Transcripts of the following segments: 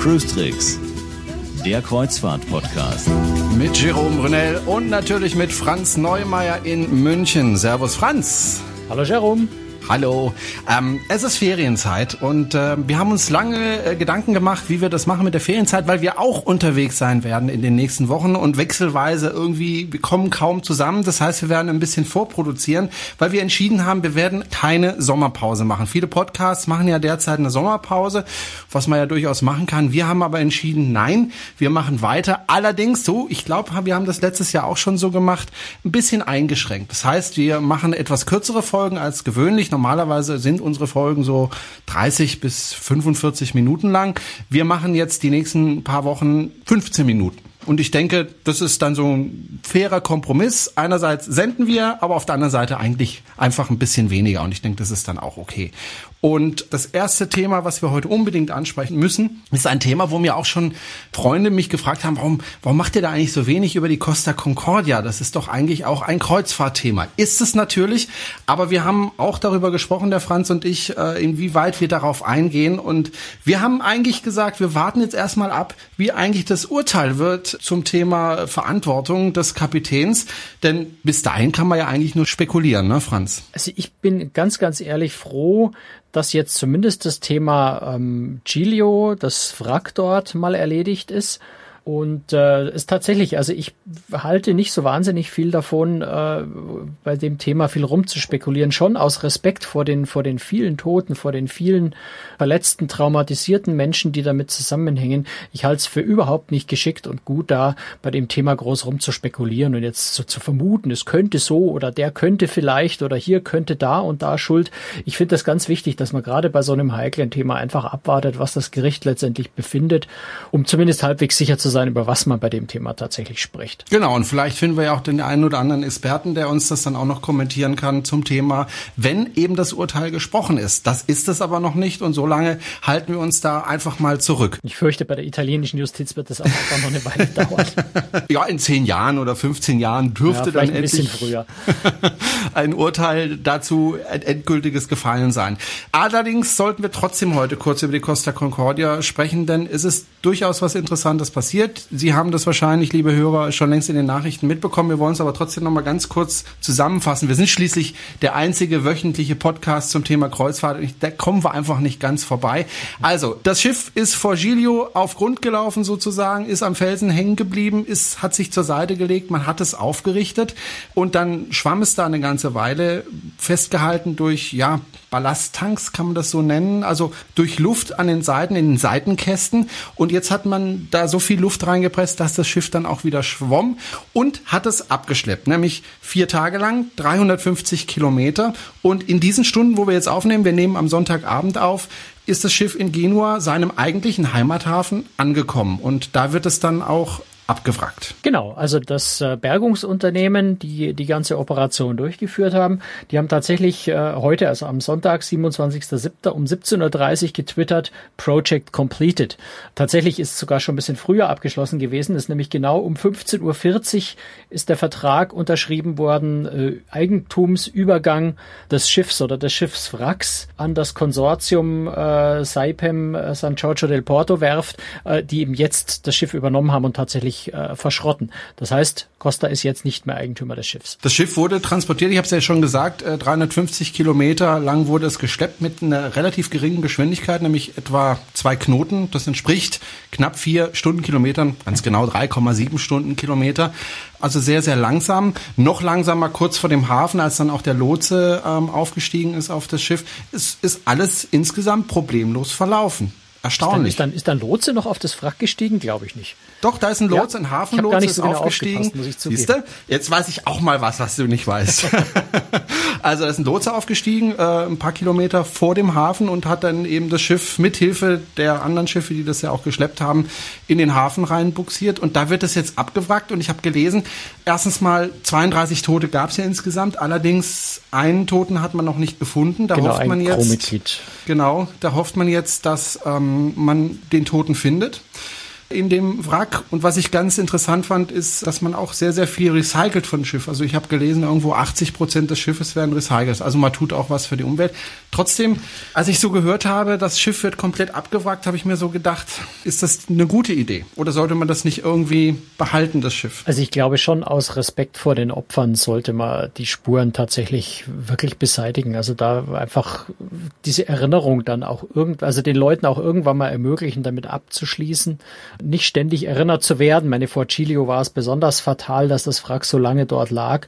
Cruise Tricks, der Kreuzfahrt-Podcast. Mit Jerome Brunel und natürlich mit Franz Neumeier in München. Servus Franz. Hallo Jerome. Hallo. Ähm, es ist Ferienzeit und äh, wir haben uns lange äh, Gedanken gemacht, wie wir das machen mit der Ferienzeit, weil wir auch unterwegs sein werden in den nächsten Wochen und wechselweise irgendwie, wir kommen kaum zusammen. Das heißt, wir werden ein bisschen vorproduzieren, weil wir entschieden haben, wir werden keine Sommerpause machen. Viele Podcasts machen ja derzeit eine Sommerpause, was man ja durchaus machen kann. Wir haben aber entschieden, nein, wir machen weiter. Allerdings so, ich glaube, wir haben das letztes Jahr auch schon so gemacht, ein bisschen eingeschränkt. Das heißt, wir machen etwas kürzere Folgen als gewöhnlich Normalerweise sind unsere Folgen so 30 bis 45 Minuten lang. Wir machen jetzt die nächsten paar Wochen 15 Minuten. Und ich denke, das ist dann so ein fairer Kompromiss. Einerseits senden wir, aber auf der anderen Seite eigentlich einfach ein bisschen weniger. Und ich denke, das ist dann auch okay. Und das erste Thema, was wir heute unbedingt ansprechen müssen, ist ein Thema, wo mir auch schon Freunde mich gefragt haben, warum, warum macht ihr da eigentlich so wenig über die Costa Concordia? Das ist doch eigentlich auch ein Kreuzfahrtthema. Ist es natürlich, aber wir haben auch darüber gesprochen, der Franz und ich, äh, inwieweit wir darauf eingehen. Und wir haben eigentlich gesagt, wir warten jetzt erstmal ab, wie eigentlich das Urteil wird zum Thema Verantwortung des Kapitäns. Denn bis dahin kann man ja eigentlich nur spekulieren, ne, Franz? Also ich bin ganz, ganz ehrlich froh, dass jetzt zumindest das Thema ähm, Giglio, das Wrack dort mal erledigt ist. Und äh, ist tatsächlich, also ich halte nicht so wahnsinnig viel davon, äh, bei dem Thema viel rumzuspekulieren, schon aus Respekt vor den, vor den vielen Toten, vor den vielen verletzten, traumatisierten Menschen, die damit zusammenhängen. Ich halte es für überhaupt nicht geschickt und gut, da bei dem Thema groß rumzuspekulieren und jetzt so zu vermuten, es könnte so oder der könnte vielleicht oder hier könnte da und da Schuld. Ich finde das ganz wichtig, dass man gerade bei so einem heiklen Thema einfach abwartet, was das Gericht letztendlich befindet, um zumindest halbwegs sicher zu sein, über was man bei dem Thema tatsächlich spricht. Genau, und vielleicht finden wir ja auch den einen oder anderen Experten, der uns das dann auch noch kommentieren kann zum Thema, wenn eben das Urteil gesprochen ist. Das ist es aber noch nicht und solange halten wir uns da einfach mal zurück. Ich fürchte, bei der italienischen Justiz wird das auch noch eine Weile dauern. ja, in zehn Jahren oder 15 Jahren dürfte ja, dann ein endlich ein Urteil dazu ein endgültiges gefallen sein. Allerdings sollten wir trotzdem heute kurz über die Costa Concordia sprechen, denn es ist durchaus was Interessantes passiert passiert. Sie haben das wahrscheinlich, liebe Hörer, schon längst in den Nachrichten mitbekommen. Wir wollen es aber trotzdem noch mal ganz kurz zusammenfassen. Wir sind schließlich der einzige wöchentliche Podcast zum Thema Kreuzfahrt. Da kommen wir einfach nicht ganz vorbei. Also, das Schiff ist vor Giglio auf Grund gelaufen sozusagen, ist am Felsen hängen geblieben, ist, hat sich zur Seite gelegt, man hat es aufgerichtet und dann schwamm es da eine ganze Weile festgehalten durch, ja, Ballasttanks kann man das so nennen, also durch Luft an den Seiten, in den Seitenkästen und jetzt hat man da so viel Luft Luft reingepresst, dass das Schiff dann auch wieder schwamm und hat es abgeschleppt, nämlich vier Tage lang, 350 Kilometer. Und in diesen Stunden, wo wir jetzt aufnehmen, wir nehmen am Sonntagabend auf, ist das Schiff in Genua, seinem eigentlichen Heimathafen, angekommen. Und da wird es dann auch abgewrackt. Genau, also das äh, Bergungsunternehmen, die die ganze Operation durchgeführt haben, die haben tatsächlich äh, heute, also am Sonntag, 27.07. um 17.30 Uhr getwittert, Project completed. Tatsächlich ist es sogar schon ein bisschen früher abgeschlossen gewesen, ist nämlich genau um 15.40 Uhr ist der Vertrag unterschrieben worden, äh, Eigentumsübergang des Schiffs oder des Schiffswracks an das Konsortium äh, Saipem San Giorgio del Porto Werft, äh, die eben jetzt das Schiff übernommen haben und tatsächlich tatsächlich äh, verschrotten. Das heißt, Costa ist jetzt nicht mehr Eigentümer des Schiffs. Das Schiff wurde transportiert, ich habe es ja schon gesagt, äh, 350 Kilometer lang wurde es geschleppt mit einer relativ geringen Geschwindigkeit, nämlich etwa zwei Knoten. Das entspricht knapp vier Stundenkilometern, ganz genau 3,7 Stundenkilometer. Also sehr, sehr langsam. Noch langsamer kurz vor dem Hafen, als dann auch der Lotse ähm, aufgestiegen ist auf das Schiff. Es ist alles insgesamt problemlos verlaufen. Erstaunlich. Ist dann, ist dann, Lotse noch auf das Wrack gestiegen? Glaube ich nicht. Doch, da ist ein Lotse, ja, ein Hafenlotse ist so genau aufgestiegen. Siehst du? Jetzt weiß ich auch mal was, was du nicht weißt. also da ist ein Lotse aufgestiegen, äh, ein paar Kilometer vor dem Hafen und hat dann eben das Schiff mit Hilfe der anderen Schiffe, die das ja auch geschleppt haben, in den Hafen rein buxiert. Und da wird es jetzt abgewrackt. Und ich habe gelesen, erstens mal 32 Tote gab es ja insgesamt. Allerdings einen Toten hat man noch nicht gefunden. Da genau, hofft man jetzt. Chromizid. Genau, da hofft man jetzt, dass ähm, man den Toten findet. In dem Wrack. Und was ich ganz interessant fand, ist, dass man auch sehr, sehr viel recycelt von Schiff. Also ich habe gelesen, irgendwo 80 Prozent des Schiffes werden recycelt. Also man tut auch was für die Umwelt. Trotzdem, als ich so gehört habe, das Schiff wird komplett abgewrackt, habe ich mir so gedacht, ist das eine gute Idee? Oder sollte man das nicht irgendwie behalten, das Schiff? Also ich glaube schon, aus Respekt vor den Opfern sollte man die Spuren tatsächlich wirklich beseitigen. Also da einfach diese Erinnerung dann auch irgend, also den Leuten auch irgendwann mal ermöglichen, damit abzuschließen nicht ständig erinnert zu werden. Meine vor Chilio war es besonders fatal, dass das Wrack so lange dort lag.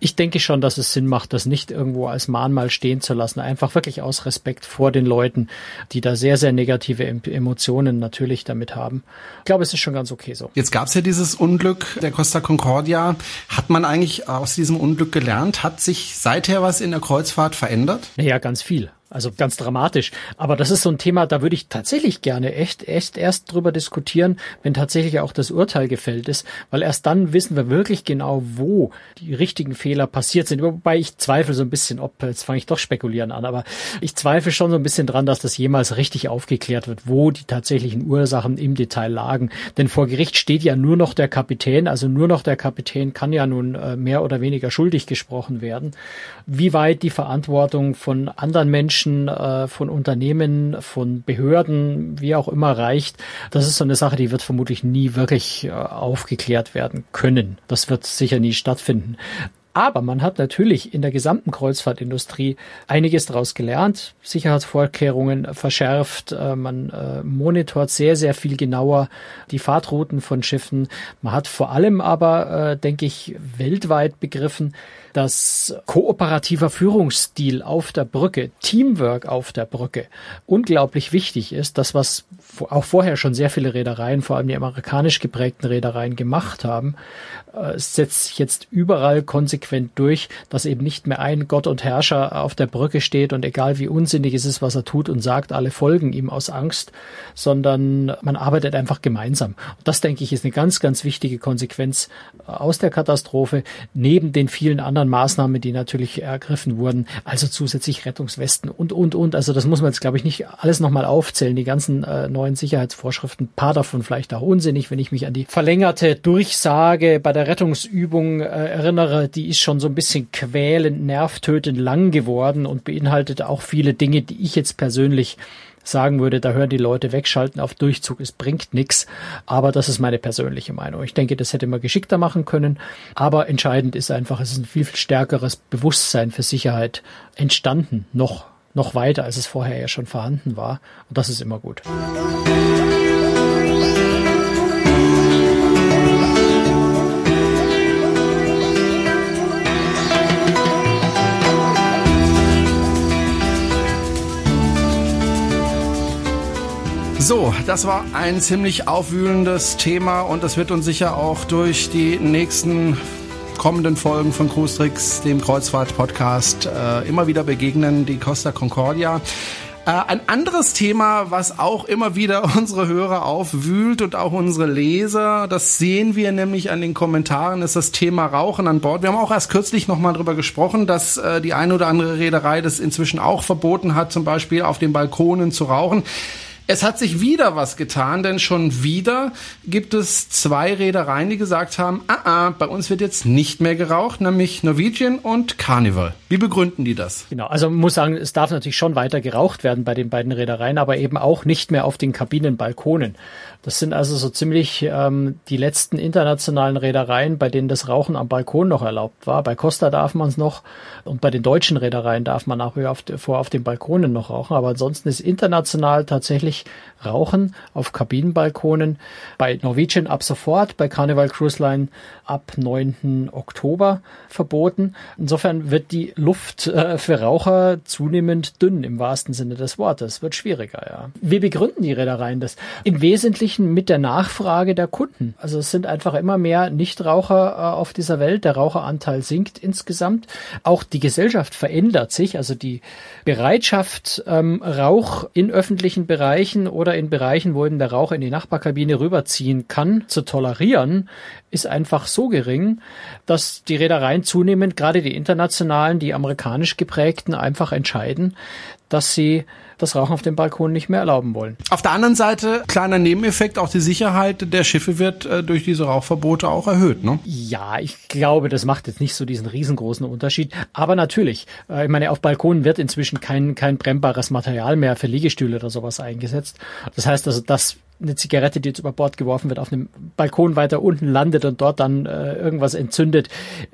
Ich denke schon, dass es Sinn macht, das nicht irgendwo als Mahnmal stehen zu lassen. Einfach wirklich aus Respekt vor den Leuten, die da sehr, sehr negative Emotionen natürlich damit haben. Ich glaube, es ist schon ganz okay so. Jetzt gab es ja dieses Unglück der Costa Concordia. Hat man eigentlich aus diesem Unglück gelernt? Hat sich seither was in der Kreuzfahrt verändert? Naja, ganz viel. Also ganz dramatisch. Aber das ist so ein Thema, da würde ich tatsächlich gerne echt, echt erst drüber diskutieren, wenn tatsächlich auch das Urteil gefällt ist, weil erst dann wissen wir wirklich genau, wo die richtigen Fehler passiert sind. Wobei ich zweifle so ein bisschen, ob, jetzt fange ich doch spekulieren an, aber ich zweifle schon so ein bisschen dran, dass das jemals richtig aufgeklärt wird, wo die tatsächlichen Ursachen im Detail lagen. Denn vor Gericht steht ja nur noch der Kapitän, also nur noch der Kapitän kann ja nun äh, mehr oder weniger schuldig gesprochen werden. Wie weit die Verantwortung von anderen Menschen Menschen, äh, von Unternehmen, von Behörden, wie auch immer reicht. Das ist so eine Sache, die wird vermutlich nie wirklich äh, aufgeklärt werden können. Das wird sicher nie stattfinden. Aber man hat natürlich in der gesamten Kreuzfahrtindustrie einiges daraus gelernt, Sicherheitsvorkehrungen verschärft, äh, man äh, monitort sehr, sehr viel genauer die Fahrtrouten von Schiffen. Man hat vor allem aber, äh, denke ich, weltweit begriffen, dass kooperativer Führungsstil auf der Brücke, Teamwork auf der Brücke unglaublich wichtig ist. Das, was auch vorher schon sehr viele Reedereien, vor allem die amerikanisch geprägten Reedereien gemacht haben, setzt sich jetzt überall konsequent durch, dass eben nicht mehr ein Gott und Herrscher auf der Brücke steht und egal wie unsinnig es ist, was er tut und sagt, alle folgen ihm aus Angst, sondern man arbeitet einfach gemeinsam. Und das, denke ich, ist eine ganz, ganz wichtige Konsequenz aus der Katastrophe, neben den vielen anderen Maßnahmen, die natürlich ergriffen wurden, also zusätzlich Rettungswesten und, und, und. Also das muss man jetzt, glaube ich, nicht alles nochmal aufzählen, die ganzen äh, neuen Sicherheitsvorschriften, paar davon vielleicht auch unsinnig, wenn ich mich an die verlängerte Durchsage bei der Rettungsübung äh, erinnere, die ist schon so ein bisschen quälend, nervtötend lang geworden und beinhaltet auch viele Dinge, die ich jetzt persönlich sagen würde, da hören die Leute wegschalten auf Durchzug, es bringt nichts. Aber das ist meine persönliche Meinung. Ich denke, das hätte man geschickter machen können. Aber entscheidend ist einfach, es ist ein viel, viel stärkeres Bewusstsein für Sicherheit entstanden, noch, noch weiter, als es vorher ja schon vorhanden war. Und das ist immer gut. So, das war ein ziemlich aufwühlendes Thema und das wird uns sicher auch durch die nächsten kommenden Folgen von Cruise Tricks, dem Kreuzfahrt-Podcast, äh, immer wieder begegnen, die Costa Concordia. Äh, ein anderes Thema, was auch immer wieder unsere Hörer aufwühlt und auch unsere Leser, das sehen wir nämlich an den Kommentaren, ist das Thema Rauchen an Bord. Wir haben auch erst kürzlich nochmal drüber gesprochen, dass äh, die eine oder andere Reederei das inzwischen auch verboten hat, zum Beispiel auf den Balkonen zu rauchen. Es hat sich wieder was getan, denn schon wieder gibt es zwei Reedereien, die gesagt haben, ah, ah, bei uns wird jetzt nicht mehr geraucht, nämlich Norwegian und Carnival. Wie begründen die das? Genau, also man muss sagen, es darf natürlich schon weiter geraucht werden bei den beiden Reedereien, aber eben auch nicht mehr auf den Kabinenbalkonen. Das sind also so ziemlich ähm, die letzten internationalen Reedereien, bei denen das Rauchen am Balkon noch erlaubt war. Bei Costa darf man es noch und bei den deutschen Reedereien darf man nach wie vor auf den Balkonen noch rauchen. Aber ansonsten ist international tatsächlich Rauchen auf Kabinenbalkonen bei Norwegian ab sofort, bei Carnival Cruise Line ab 9. Oktober verboten. Insofern wird die Luft äh, für Raucher zunehmend dünn im wahrsten Sinne des Wortes. Wird schwieriger, ja. Wie begründen die Reedereien das? Im Wesentlichen mit der Nachfrage der Kunden. Also es sind einfach immer mehr Nichtraucher äh, auf dieser Welt. Der Raucheranteil sinkt insgesamt. Auch die Gesellschaft verändert sich. Also die Bereitschaft, ähm, Rauch in öffentlichen Bereichen oder in Bereichen, wo eben der Rauch in die Nachbarkabine rüberziehen kann, zu tolerieren, ist einfach so gering, dass die Reedereien zunehmend, gerade die internationalen, die amerikanisch geprägten, einfach entscheiden, dass sie das Rauchen auf dem Balkon nicht mehr erlauben wollen. Auf der anderen Seite, kleiner Nebeneffekt, auch die Sicherheit der Schiffe wird äh, durch diese Rauchverbote auch erhöht, ne? Ja, ich glaube, das macht jetzt nicht so diesen riesengroßen Unterschied. Aber natürlich, äh, ich meine, auf Balkonen wird inzwischen kein, kein brennbares Material mehr für Liegestühle oder sowas eingesetzt. Das heißt also, das eine Zigarette, die jetzt über Bord geworfen wird, auf einem Balkon weiter unten landet und dort dann äh, irgendwas entzündet.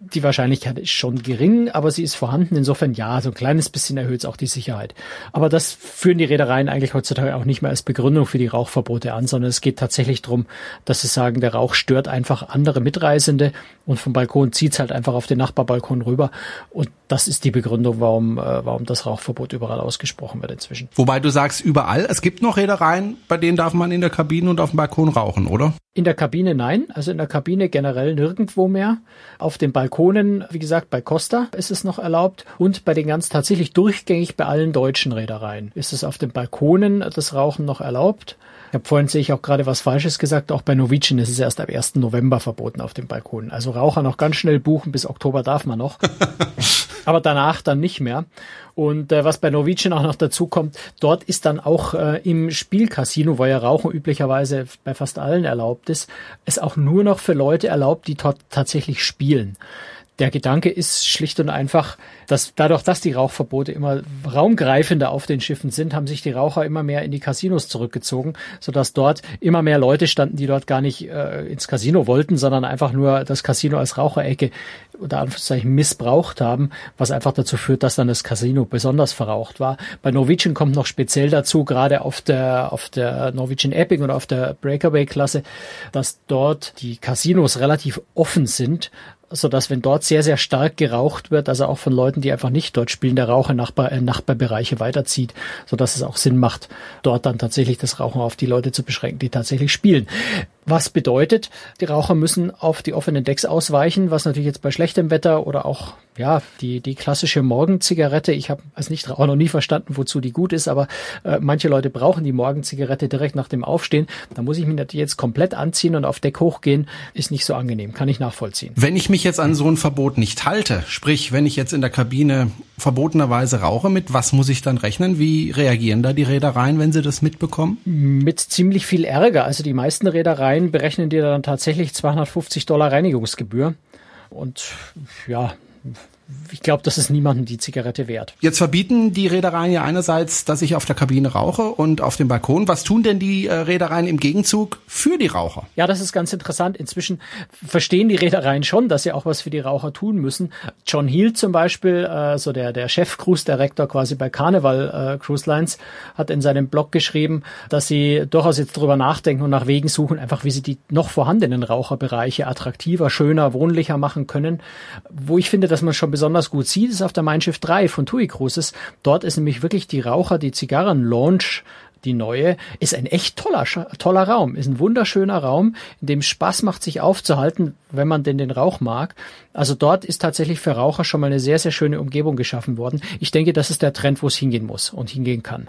Die Wahrscheinlichkeit ist schon gering, aber sie ist vorhanden. Insofern ja, so ein kleines bisschen erhöht es auch die Sicherheit. Aber das führen die Reedereien eigentlich heutzutage auch nicht mehr als Begründung für die Rauchverbote an, sondern es geht tatsächlich darum, dass sie sagen, der Rauch stört einfach andere Mitreisende und vom Balkon zieht's halt einfach auf den Nachbarbalkon rüber. Und das ist die Begründung, warum, äh, warum das Rauchverbot überall ausgesprochen wird inzwischen. Wobei du sagst, überall, es gibt noch Reedereien, bei denen darf man in der Kabine und auf dem Balkon rauchen, oder? In der Kabine nein, also in der Kabine generell nirgendwo mehr. Auf den Balkonen, wie gesagt, bei Costa ist es noch erlaubt und bei den ganz tatsächlich durchgängig bei allen deutschen Reedereien ist es auf den Balkonen das Rauchen noch erlaubt. Ich habe vorhin sehe ich auch gerade was Falsches gesagt. Auch bei Norwegian ist es erst ab 1. November verboten auf dem Balkon. Also Raucher noch ganz schnell buchen. Bis Oktober darf man noch. aber danach dann nicht mehr. Und äh, was bei Norwegian auch noch dazu kommt, dort ist dann auch äh, im Spielcasino, wo ja Rauchen üblicherweise bei fast allen erlaubt ist, es auch nur noch für Leute erlaubt, die dort tatsächlich spielen. Der Gedanke ist schlicht und einfach, dass dadurch, dass die Rauchverbote immer raumgreifender auf den Schiffen sind, haben sich die Raucher immer mehr in die Casinos zurückgezogen, sodass dort immer mehr Leute standen, die dort gar nicht äh, ins Casino wollten, sondern einfach nur das Casino als Raucherecke oder Anführungszeichen missbraucht haben, was einfach dazu führt, dass dann das Casino besonders verraucht war. Bei Norwegian kommt noch speziell dazu, gerade auf der, auf der Norwegian Epic oder auf der Breakaway Klasse, dass dort die Casinos relativ offen sind, so dass wenn dort sehr, sehr stark geraucht wird, also auch von Leuten, die einfach nicht dort spielen, der Rauch in Nachbar, äh, Nachbarbereiche weiterzieht, so dass es auch Sinn macht, dort dann tatsächlich das Rauchen auf die Leute zu beschränken, die tatsächlich spielen. Was bedeutet, die Raucher müssen auf die offenen Decks ausweichen, was natürlich jetzt bei schlechtem Wetter oder auch ja die die klassische Morgenzigarette. Ich habe als Nichtraucher noch nie verstanden, wozu die gut ist, aber äh, manche Leute brauchen die Morgenzigarette direkt nach dem Aufstehen. Da muss ich mich natürlich jetzt komplett anziehen und auf Deck hochgehen, ist nicht so angenehm, kann ich nachvollziehen. Wenn ich mich jetzt an so ein Verbot nicht halte, sprich, wenn ich jetzt in der Kabine verbotenerweise rauche, mit was muss ich dann rechnen? Wie reagieren da die Reedereien, wenn sie das mitbekommen? Mit ziemlich viel Ärger. Also die meisten Reedereien Verein berechnen dir dann tatsächlich 250 Dollar Reinigungsgebühr. Und ja, ich glaube, das ist niemandem die Zigarette wert. Jetzt verbieten die Reedereien ja einerseits, dass ich auf der Kabine rauche und auf dem Balkon. Was tun denn die äh, Reedereien im Gegenzug für die Raucher? Ja, das ist ganz interessant. Inzwischen verstehen die Reedereien schon, dass sie auch was für die Raucher tun müssen. John Heal zum Beispiel, äh, so der, der Chef-Cruise-Director quasi bei Carnival äh, Cruise Lines, hat in seinem Blog geschrieben, dass sie durchaus jetzt drüber nachdenken und nach Wegen suchen, einfach wie sie die noch vorhandenen Raucherbereiche attraktiver, schöner, wohnlicher machen können. Wo ich finde, dass man schon besonders gut sieht, ist auf der Mein Schiff 3 von TUI Cruises. Dort ist nämlich wirklich die Raucher, die Zigarren-Launch die neue, ist ein echt toller, toller Raum, ist ein wunderschöner Raum, in dem Spaß macht, sich aufzuhalten, wenn man denn den Rauch mag. Also dort ist tatsächlich für Raucher schon mal eine sehr, sehr schöne Umgebung geschaffen worden. Ich denke, das ist der Trend, wo es hingehen muss und hingehen kann.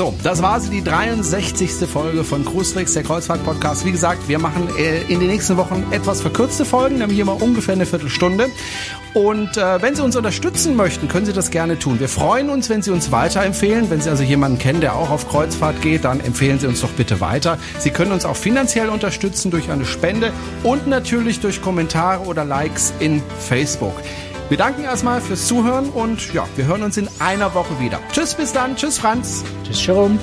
So, das war sie, die 63. Folge von Cruistricks, der Kreuzfahrt-Podcast. Wie gesagt, wir machen äh, in den nächsten Wochen etwas verkürzte Folgen, nämlich immer ungefähr eine Viertelstunde. Und äh, wenn Sie uns unterstützen möchten, können Sie das gerne tun. Wir freuen uns, wenn Sie uns weiterempfehlen. Wenn Sie also jemanden kennen, der auch auf Kreuzfahrt geht, dann empfehlen Sie uns doch bitte weiter. Sie können uns auch finanziell unterstützen durch eine Spende und natürlich durch Kommentare oder Likes in Facebook. Wir danken erstmal fürs Zuhören und ja, wir hören uns in einer Woche wieder. Tschüss, bis dann. Tschüss, Franz. Tschüss, Jerome.